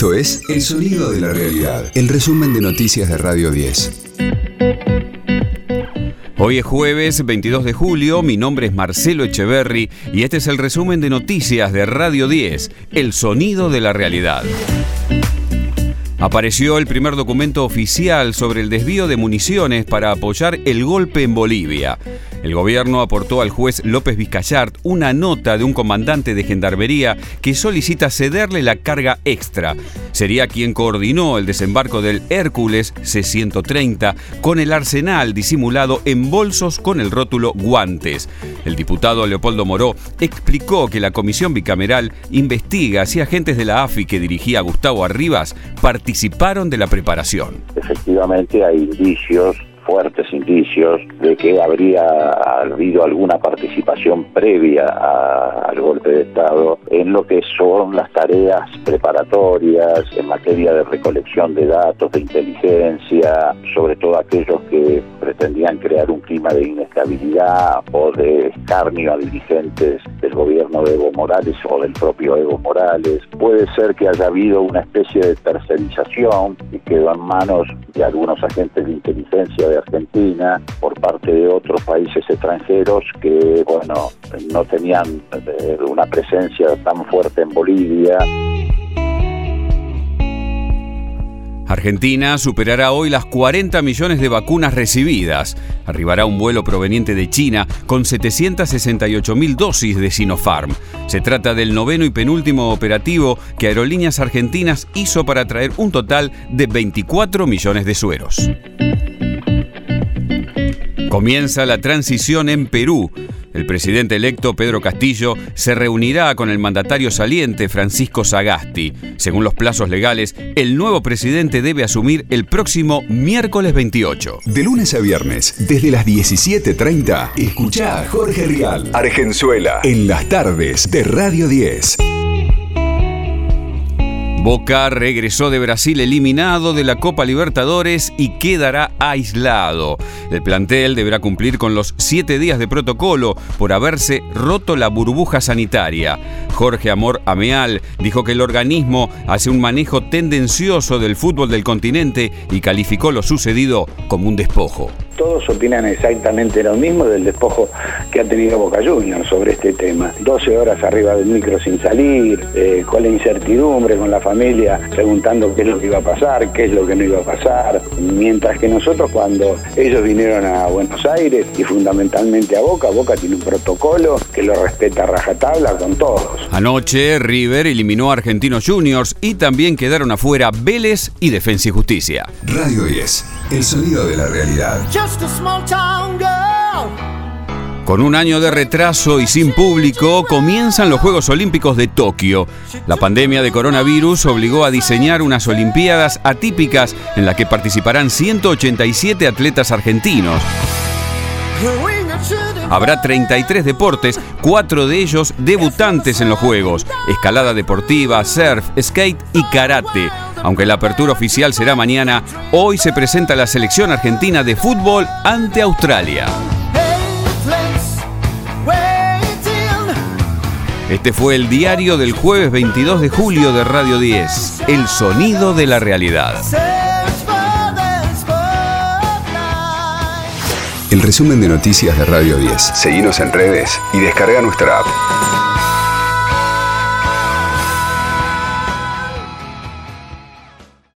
Esto es El Sonido de la Realidad, el resumen de noticias de Radio 10. Hoy es jueves 22 de julio, mi nombre es Marcelo Echeverry y este es el resumen de noticias de Radio 10, El Sonido de la Realidad. Apareció el primer documento oficial sobre el desvío de municiones para apoyar el golpe en Bolivia. El gobierno aportó al juez López Vizcayart una nota de un comandante de gendarmería que solicita cederle la carga extra. Sería quien coordinó el desembarco del Hércules C-130 con el arsenal disimulado en bolsos con el rótulo guantes. El diputado Leopoldo Moró explicó que la comisión bicameral investiga si agentes de la AFI que dirigía Gustavo Arribas participaron de la preparación. Efectivamente hay indicios fuertes indicios de que habría habido alguna participación previa al golpe de Estado en lo que son las tareas preparatorias en materia de recolección de datos, de inteligencia, sobre todo aquellos que pretendían crear un clima de inestabilidad o de escarnio a dirigentes del gobierno de Evo Morales o del propio Evo Morales. Puede ser que haya habido una especie de tercerización y quedó en manos de algunos agentes de inteligencia de Argentina por parte de otros países extranjeros que, bueno, no tenían eh, una presencia tan fuerte en Bolivia. Argentina superará hoy las 40 millones de vacunas recibidas. Arribará un vuelo proveniente de China con 768 mil dosis de Sinopharm. Se trata del noveno y penúltimo operativo que Aerolíneas Argentinas hizo para traer un total de 24 millones de sueros. Comienza la transición en Perú. El presidente electo Pedro Castillo se reunirá con el mandatario saliente Francisco Sagasti. Según los plazos legales, el nuevo presidente debe asumir el próximo miércoles 28. De lunes a viernes, desde las 17.30, escucha a Jorge Rial, Argenzuela, en las tardes de Radio 10. Boca regresó de Brasil eliminado de la Copa Libertadores y quedará aislado. El plantel deberá cumplir con los siete días de protocolo por haberse roto la burbuja sanitaria. Jorge Amor Ameal dijo que el organismo hace un manejo tendencioso del fútbol del continente y calificó lo sucedido como un despojo todos opinan exactamente lo mismo del despojo que ha tenido Boca Juniors sobre este tema. 12 horas arriba del micro sin salir, eh, con la incertidumbre, con la familia preguntando qué es lo que iba a pasar, qué es lo que no iba a pasar. Mientras que nosotros cuando ellos vinieron a Buenos Aires y fundamentalmente a Boca, Boca tiene un protocolo que lo respeta a rajatabla con todos. Anoche River eliminó a Argentinos Juniors y también quedaron afuera Vélez y Defensa y Justicia. Radio 10, el sonido de la realidad. Con un año de retraso y sin público, comienzan los Juegos Olímpicos de Tokio. La pandemia de coronavirus obligó a diseñar unas Olimpiadas atípicas en las que participarán 187 atletas argentinos. Habrá 33 deportes, cuatro de ellos debutantes en los Juegos, escalada deportiva, surf, skate y karate. Aunque la apertura oficial será mañana, hoy se presenta la selección argentina de fútbol ante Australia. Este fue el diario del jueves 22 de julio de Radio 10, El Sonido de la Realidad. El resumen de noticias de Radio 10. Seguimos en redes y descarga nuestra app.